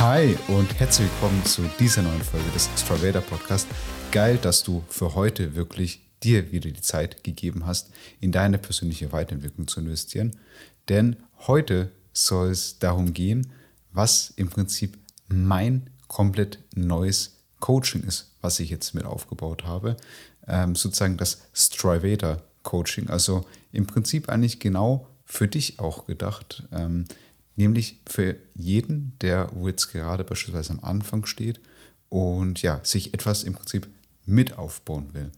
Hi und herzlich willkommen zu dieser neuen Folge des Stravader Podcast. Geil, dass du für heute wirklich dir wieder die Zeit gegeben hast, in deine persönliche Weiterentwicklung zu investieren. Denn heute soll es darum gehen, was im Prinzip mein komplett neues Coaching ist, was ich jetzt mit aufgebaut habe. Ähm, sozusagen das Stravator Coaching. Also im Prinzip eigentlich genau für dich auch gedacht. Ähm, nämlich für jeden, der wo jetzt gerade beispielsweise am Anfang steht und ja, sich etwas im Prinzip mit aufbauen will.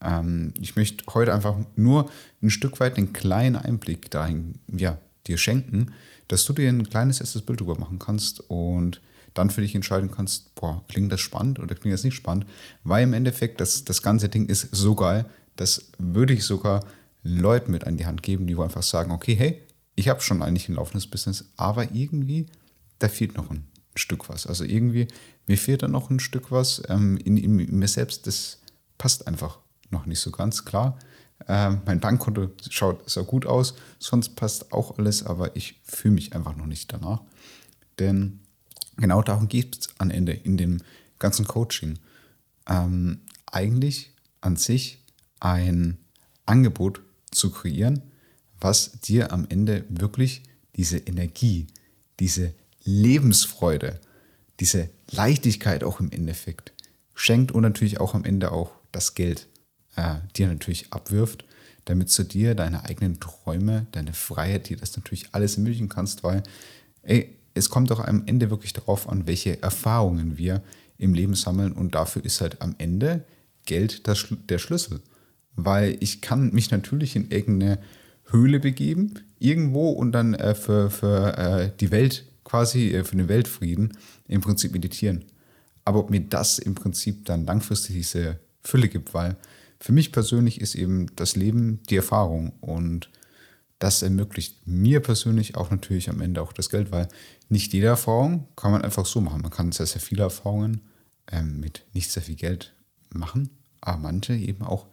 Ähm, ich möchte heute einfach nur ein Stück weit einen kleinen Einblick dahin ja, dir schenken, dass du dir ein kleines erstes Bild darüber machen kannst und dann für dich entscheiden kannst, boah, klingt das spannend oder klingt das nicht spannend, weil im Endeffekt das, das ganze Ding ist so geil, das würde ich sogar Leuten mit an die Hand geben, die einfach sagen, okay, hey, ich habe schon eigentlich ein laufendes Business, aber irgendwie, da fehlt noch ein Stück was. Also irgendwie, mir fehlt da noch ein Stück was ähm, in, in, in, mir selbst, das passt einfach noch nicht so ganz klar. Ähm, mein Bankkonto schaut so gut aus, sonst passt auch alles, aber ich fühle mich einfach noch nicht danach. Denn genau darum geht es am Ende in dem ganzen Coaching. Ähm, eigentlich an sich ein Angebot zu kreieren, was dir am Ende wirklich diese Energie, diese Lebensfreude, diese Leichtigkeit auch im Endeffekt schenkt und natürlich auch am Ende auch das Geld äh, dir natürlich abwirft, damit du dir deine eigenen Träume, deine Freiheit, dir das natürlich alles ermöglichen kannst, weil ey, es kommt doch am Ende wirklich darauf an, welche Erfahrungen wir im Leben sammeln und dafür ist halt am Ende Geld das, der Schlüssel. Weil ich kann mich natürlich in irgendeine Höhle begeben, irgendwo und dann äh, für, für äh, die Welt quasi, äh, für den Weltfrieden im Prinzip meditieren. Aber ob mir das im Prinzip dann langfristig diese Fülle gibt, weil für mich persönlich ist eben das Leben die Erfahrung und das ermöglicht mir persönlich auch natürlich am Ende auch das Geld, weil nicht jede Erfahrung kann man einfach so machen. Man kann sehr, sehr viele Erfahrungen ähm, mit nicht sehr viel Geld machen, aber manche eben auch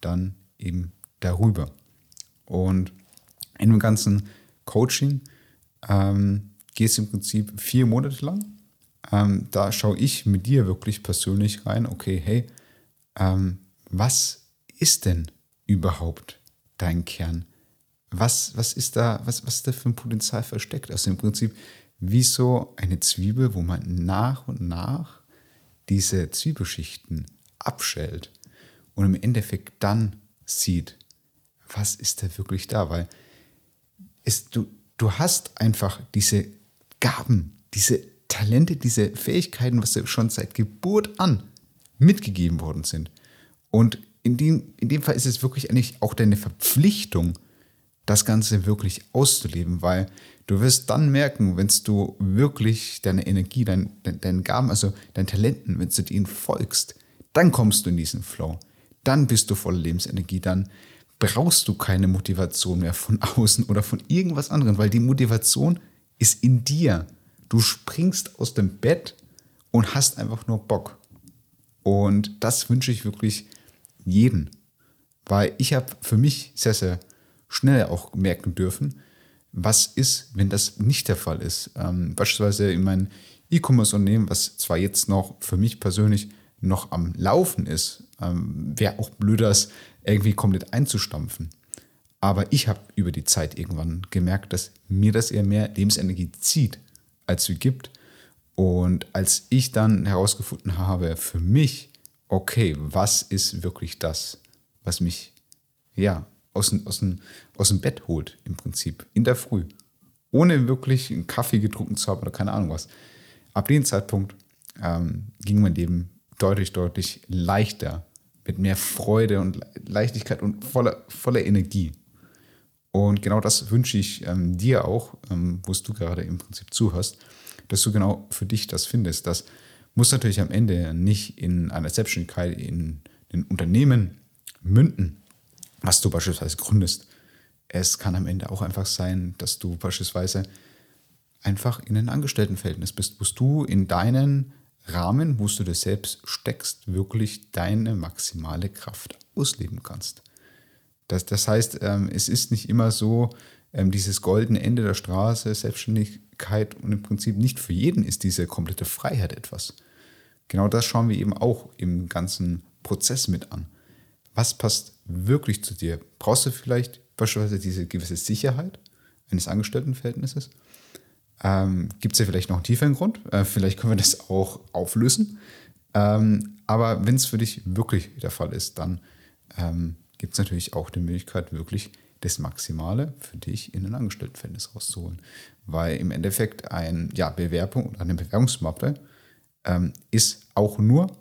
dann eben darüber. Und in dem ganzen Coaching ähm, geht es im Prinzip vier Monate lang. Ähm, da schaue ich mit dir wirklich persönlich rein, okay, hey, ähm, was ist denn überhaupt dein Kern? Was, was, ist da, was, was ist da für ein Potenzial versteckt? Also im Prinzip wie so eine Zwiebel, wo man nach und nach diese Zwiebelschichten abschält und im Endeffekt dann sieht, was ist da wirklich da? Weil es, du, du hast einfach diese Gaben, diese Talente, diese Fähigkeiten, was dir schon seit Geburt an mitgegeben worden sind. Und in dem, in dem Fall ist es wirklich eigentlich auch deine Verpflichtung, das Ganze wirklich auszuleben, weil du wirst dann merken, wenn du wirklich deine Energie, dein, dein, deinen Gaben, also deinen Talenten, wenn du ihnen folgst, dann kommst du in diesen Flow. Dann bist du voller Lebensenergie, dann brauchst du keine Motivation mehr von außen oder von irgendwas anderem, weil die Motivation ist in dir. Du springst aus dem Bett und hast einfach nur Bock. Und das wünsche ich wirklich jeden. Weil ich habe für mich sehr, sehr schnell auch merken dürfen, was ist, wenn das nicht der Fall ist. Ähm, beispielsweise in meinem E-Commerce-Unternehmen, was zwar jetzt noch für mich persönlich noch am Laufen ist, ähm, wäre auch blöd, das irgendwie komplett einzustampfen. Aber ich habe über die Zeit irgendwann gemerkt, dass mir das eher mehr Lebensenergie zieht, als sie gibt. Und als ich dann herausgefunden habe, für mich, okay, was ist wirklich das, was mich ja aus, aus, aus dem Bett holt, im Prinzip, in der Früh, ohne wirklich einen Kaffee getrunken zu haben oder keine Ahnung was. Ab dem Zeitpunkt ähm, ging mein Leben deutlich, deutlich leichter, mit mehr Freude und Leichtigkeit und voller, voller Energie. Und genau das wünsche ich ähm, dir auch, ähm, wo du gerade im Prinzip zuhörst, dass du genau für dich das findest. Das muss natürlich am Ende nicht in einer Selbstständigkeit, in den Unternehmen münden, was du beispielsweise gründest. Es kann am Ende auch einfach sein, dass du beispielsweise einfach in einem Angestelltenverhältnis bist, wo du in deinen Rahmen, wo du dir selbst steckst, wirklich deine maximale Kraft ausleben kannst. Das, das heißt, ähm, es ist nicht immer so, ähm, dieses goldene Ende der Straße, Selbstständig, Leichtigkeit und im Prinzip nicht für jeden ist diese komplette Freiheit etwas. Genau das schauen wir eben auch im ganzen Prozess mit an. Was passt wirklich zu dir? Brauchst du vielleicht beispielsweise diese gewisse Sicherheit eines Angestelltenverhältnisses? Ähm, Gibt es ja vielleicht noch einen tieferen Grund? Äh, vielleicht können wir das auch auflösen. Ähm, aber wenn es für dich wirklich der Fall ist, dann ähm, gibt es natürlich auch die Möglichkeit, wirklich das Maximale für dich in ein Angestelltenverhältnis rauszuholen. Weil im Endeffekt ein, ja, Bewerbung oder eine Bewerbungsmappe ähm, ist auch nur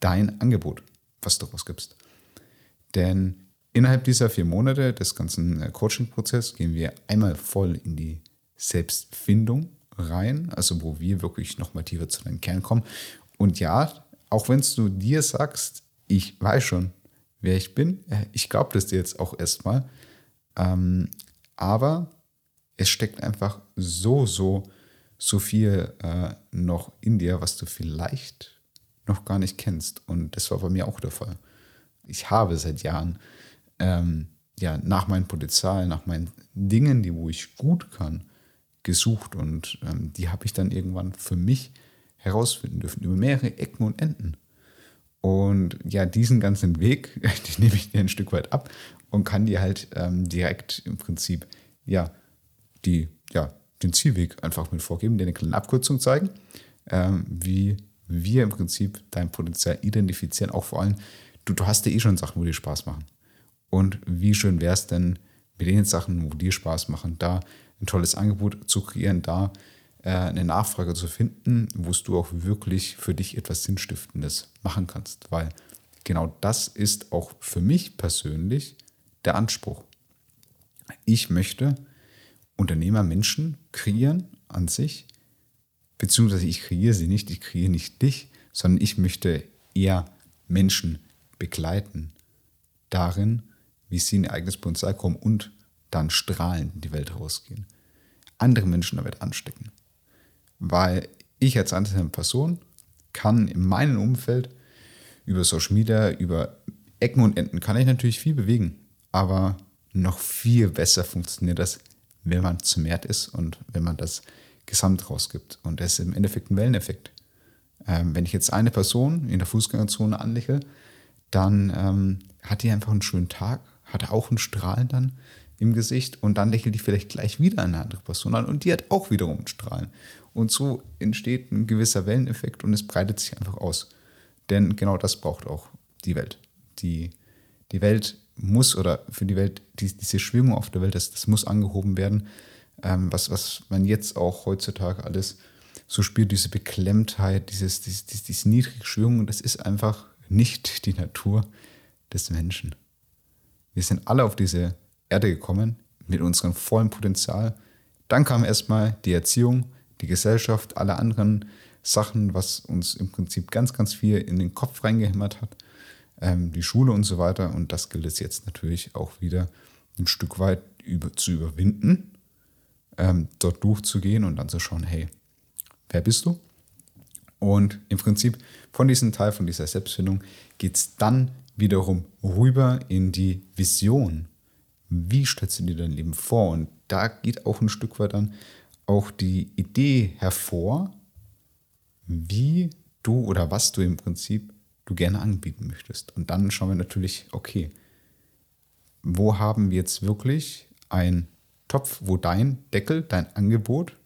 dein Angebot, was du rausgibst. Denn innerhalb dieser vier Monate des ganzen äh, Coaching-Prozesses gehen wir einmal voll in die Selbstfindung rein, also wo wir wirklich nochmal tiefer zu deinem Kern kommen. Und ja, auch wenn du dir sagst, ich weiß schon, wer ich bin, äh, ich glaube das dir jetzt auch erstmal, ähm, aber es steckt einfach so, so, so viel äh, noch in dir, was du vielleicht noch gar nicht kennst. Und das war bei mir auch der Fall. Ich habe seit Jahren ähm, ja, nach meinem Potenzial, nach meinen Dingen, die wo ich gut kann, gesucht und ähm, die habe ich dann irgendwann für mich herausfinden dürfen über mehrere Ecken und Enden. Und ja, diesen ganzen Weg, den nehme ich dir ein Stück weit ab und kann dir halt ähm, direkt im Prinzip ja, die, ja, den Zielweg einfach mit vorgeben, dir eine kleine Abkürzung zeigen, ähm, wie wir im Prinzip dein Potenzial identifizieren. Auch vor allem, du, du hast ja eh schon Sachen, wo dir Spaß machen. Und wie schön wäre es denn, mit den Sachen, wo dir Spaß machen, da ein tolles Angebot zu kreieren, da äh, eine Nachfrage zu finden, wo du auch wirklich für dich etwas Sinnstiftendes machen kannst. Weil genau das ist auch für mich persönlich der Anspruch. Ich möchte Unternehmer Menschen kreieren an sich, beziehungsweise ich kreiere sie nicht, ich kreiere nicht dich, sondern ich möchte eher Menschen begleiten darin, wie sie in ihr eigenes Potenzial kommen und dann strahlend in die Welt rausgehen. Andere Menschen damit anstecken. Weil ich als einzelne Person kann in meinem Umfeld über Social Media, über Ecken und Enden, kann ich natürlich viel bewegen. Aber noch viel besser funktioniert das, wenn man zu mehr ist und wenn man das Gesamt rausgibt. Und das ist im Endeffekt ein Welleneffekt. Ähm, wenn ich jetzt eine Person in der Fußgängerzone anlächle, dann ähm, hat die einfach einen schönen Tag, hat auch einen Strahlen dann im Gesicht und dann lächelt die vielleicht gleich wieder eine andere Person an und die hat auch wiederum einen Strahlen. Und so entsteht ein gewisser Welleneffekt und es breitet sich einfach aus. Denn genau das braucht auch die Welt. Die, die Welt muss oder für die Welt, die, diese Schwingung auf der Welt, das, das muss angehoben werden. Ähm, was, was man jetzt auch heutzutage alles so spürt, diese Beklemmtheit, dieses, dieses, dieses, diese niedrige Schwingung, das ist einfach nicht die Natur des Menschen. Wir sind alle auf diese Erde gekommen mit unserem vollen Potenzial. Dann kam erstmal die Erziehung, die Gesellschaft, alle anderen Sachen, was uns im Prinzip ganz, ganz viel in den Kopf reingehämmert hat ähm, die Schule und so weiter. Und das gilt es jetzt natürlich auch wieder ein Stück weit über, zu überwinden, ähm, dort durchzugehen und dann zu schauen, hey, wer bist du? Und im Prinzip von diesem Teil, von dieser Selbstfindung, geht es dann wiederum rüber in die Vision. Wie stellst du dir dein Leben vor? Und da geht auch ein Stück weit dann auch die Idee hervor, wie du oder was du im Prinzip du gerne anbieten möchtest. Und dann schauen wir natürlich, okay, wo haben wir jetzt wirklich einen Topf, wo dein Deckel, dein Angebot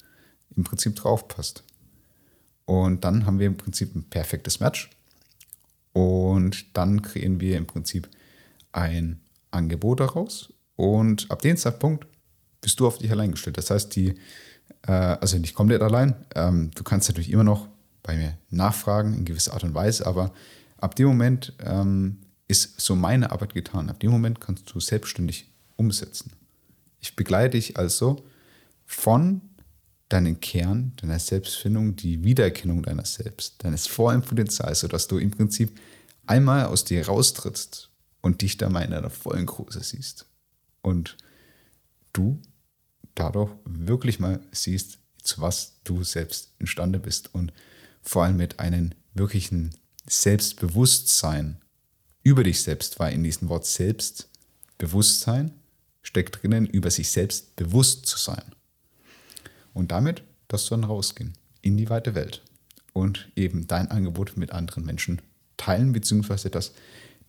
im Prinzip drauf passt. Und dann haben wir im Prinzip ein perfektes Match. Und dann kreieren wir im Prinzip ein Angebot daraus. Und ab dem Zeitpunkt bist du auf dich allein gestellt. Das heißt, die, äh, also nicht komplett allein. Ähm, du kannst natürlich immer noch bei mir nachfragen in gewisser Art und Weise, aber Ab dem Moment ähm, ist so meine Arbeit getan. Ab dem Moment kannst du selbstständig umsetzen. Ich begleite dich also von deinem Kern, deiner Selbstfindung, die Wiedererkennung deiner Selbst, deines vollen Potenzials, sodass du im Prinzip einmal aus dir raustrittst und dich da mal in deiner vollen Größe siehst. Und du dadurch wirklich mal siehst, zu was du selbst imstande bist und vor allem mit einem wirklichen Selbstbewusstsein über dich selbst, weil in diesem Wort Selbstbewusstsein steckt drinnen, über sich selbst bewusst zu sein. Und damit dass du dann rausgehen in die weite Welt und eben dein Angebot mit anderen Menschen teilen, beziehungsweise das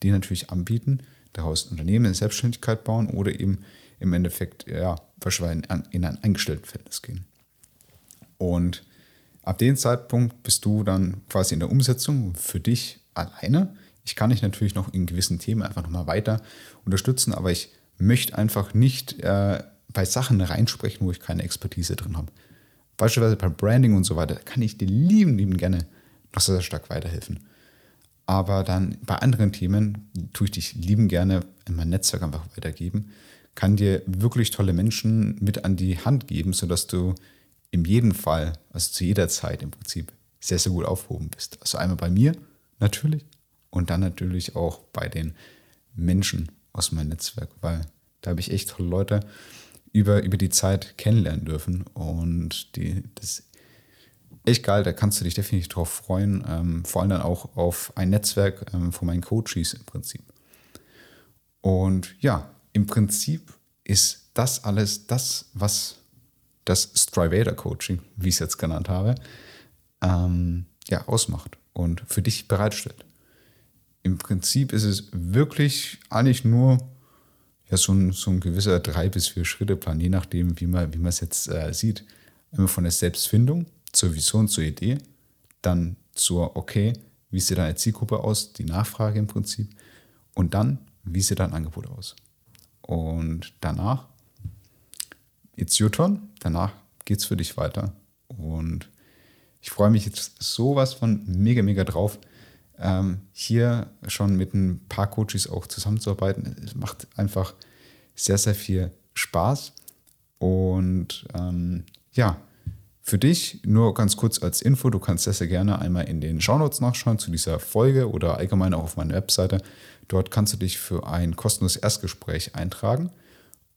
dir natürlich anbieten, daraus Unternehmen in Selbstständigkeit bauen oder eben im Endeffekt ja, wahrscheinlich in ein Angestelltenverhältnis gehen. Und ab dem Zeitpunkt bist du dann quasi in der Umsetzung für dich alleine. Ich kann dich natürlich noch in gewissen Themen einfach nochmal weiter unterstützen, aber ich möchte einfach nicht äh, bei Sachen reinsprechen, wo ich keine Expertise drin habe. Beispielsweise beim Branding und so weiter, kann ich dir lieben, lieben gerne noch sehr, sehr stark weiterhelfen. Aber dann bei anderen Themen tue ich dich lieben gerne in mein Netzwerk einfach weitergeben, kann dir wirklich tolle Menschen mit an die Hand geben, sodass du in jedem Fall, also zu jeder Zeit im Prinzip, sehr, sehr gut aufgehoben bist. Also einmal bei mir natürlich und dann natürlich auch bei den Menschen aus meinem Netzwerk, weil da habe ich echt tolle Leute über, über die Zeit kennenlernen dürfen und die, das ist echt geil, da kannst du dich definitiv drauf freuen, ähm, vor allem dann auch auf ein Netzwerk ähm, von meinen Coaches im Prinzip. Und ja, im Prinzip ist das alles das, was das Strivator Coaching, wie ich es jetzt genannt habe, ähm, ja, ausmacht und für dich bereitstellt. Im Prinzip ist es wirklich eigentlich nur ja, so, ein, so ein gewisser drei bis vier Schritte Plan, je nachdem, wie man, wie man es jetzt äh, sieht. Immer von der Selbstfindung zur Vision, zur Idee, dann zur, okay, wie sieht deine Zielgruppe aus, die Nachfrage im Prinzip, und dann, wie sieht dein Angebot aus. Und danach it's your turn. Danach geht es für dich weiter. Und ich freue mich jetzt sowas von mega, mega drauf, ähm, hier schon mit ein paar Coaches auch zusammenzuarbeiten. Es macht einfach sehr, sehr viel Spaß. Und ähm, ja, für dich nur ganz kurz als Info, du kannst sehr, sehr gerne einmal in den Shownotes nachschauen zu dieser Folge oder allgemein auch auf meiner Webseite. Dort kannst du dich für ein kostenloses Erstgespräch eintragen.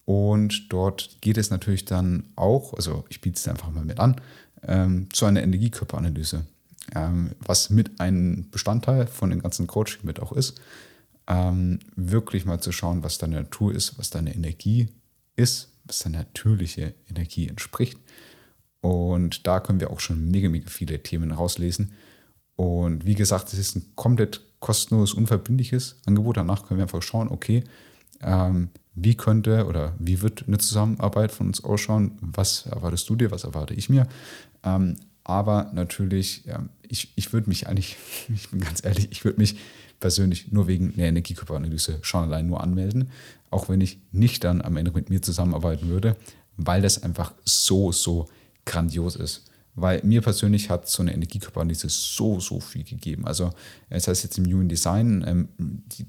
Und dort geht es natürlich dann auch, also ich biete es einfach mal mit an, ähm, zu einer Energiekörperanalyse, ähm, was mit einem Bestandteil von dem ganzen Coaching mit auch ist, ähm, wirklich mal zu schauen, was deine Natur ist, was deine Energie ist, was deine natürliche Energie entspricht. Und da können wir auch schon mega, mega viele Themen rauslesen. Und wie gesagt, es ist ein komplett kostenloses, unverbindliches Angebot. Danach können wir einfach schauen, okay, ähm, wie könnte oder wie wird eine Zusammenarbeit von uns ausschauen? Was erwartest du dir? Was erwarte ich mir? Ähm, aber natürlich, ja, ich, ich würde mich eigentlich, ich bin ganz ehrlich, ich würde mich persönlich nur wegen der Energiekörperanalyse schon allein nur anmelden, auch wenn ich nicht dann am Ende mit mir zusammenarbeiten würde, weil das einfach so, so grandios ist. Weil mir persönlich hat so eine Energiekörperanalyse so, so viel gegeben. Also, das heißt jetzt im Human Design, ähm, die,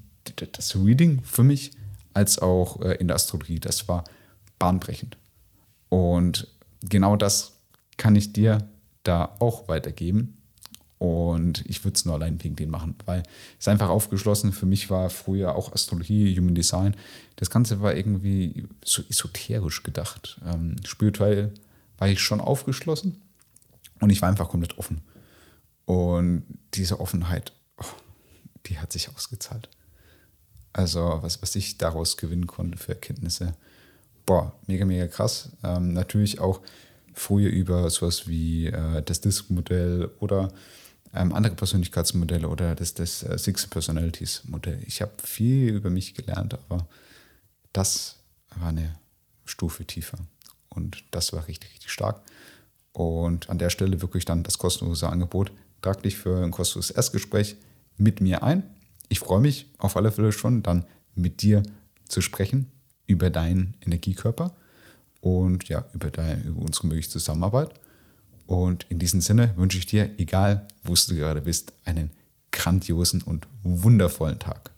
das Reading für mich als auch äh, in der Astrologie. Das war bahnbrechend. Und genau das kann ich dir da auch weitergeben. Und ich würde es nur allein wegen denen machen, weil es einfach aufgeschlossen. Für mich war früher auch Astrologie, Human Design. Das Ganze war irgendwie so esoterisch gedacht. Ähm, spirituell war ich schon aufgeschlossen und ich war einfach komplett offen. Und diese Offenheit, oh, die hat sich ausgezahlt. Also was, was ich daraus gewinnen konnte für Erkenntnisse. Boah, mega, mega krass. Ähm, natürlich auch früher über sowas wie äh, das Disk-Modell oder ähm, andere Persönlichkeitsmodelle oder das, das äh, Six Personalities Modell. Ich habe viel über mich gelernt, aber das war eine Stufe tiefer. Und das war richtig, richtig stark. Und an der Stelle wirklich dann das kostenlose Angebot. Trag dich für ein kostenloses Erstgespräch mit mir ein. Ich freue mich auf alle Fälle schon, dann mit dir zu sprechen über deinen Energiekörper und ja, über, deine, über unsere mögliche Zusammenarbeit. Und in diesem Sinne wünsche ich dir, egal wo du gerade bist, einen grandiosen und wundervollen Tag.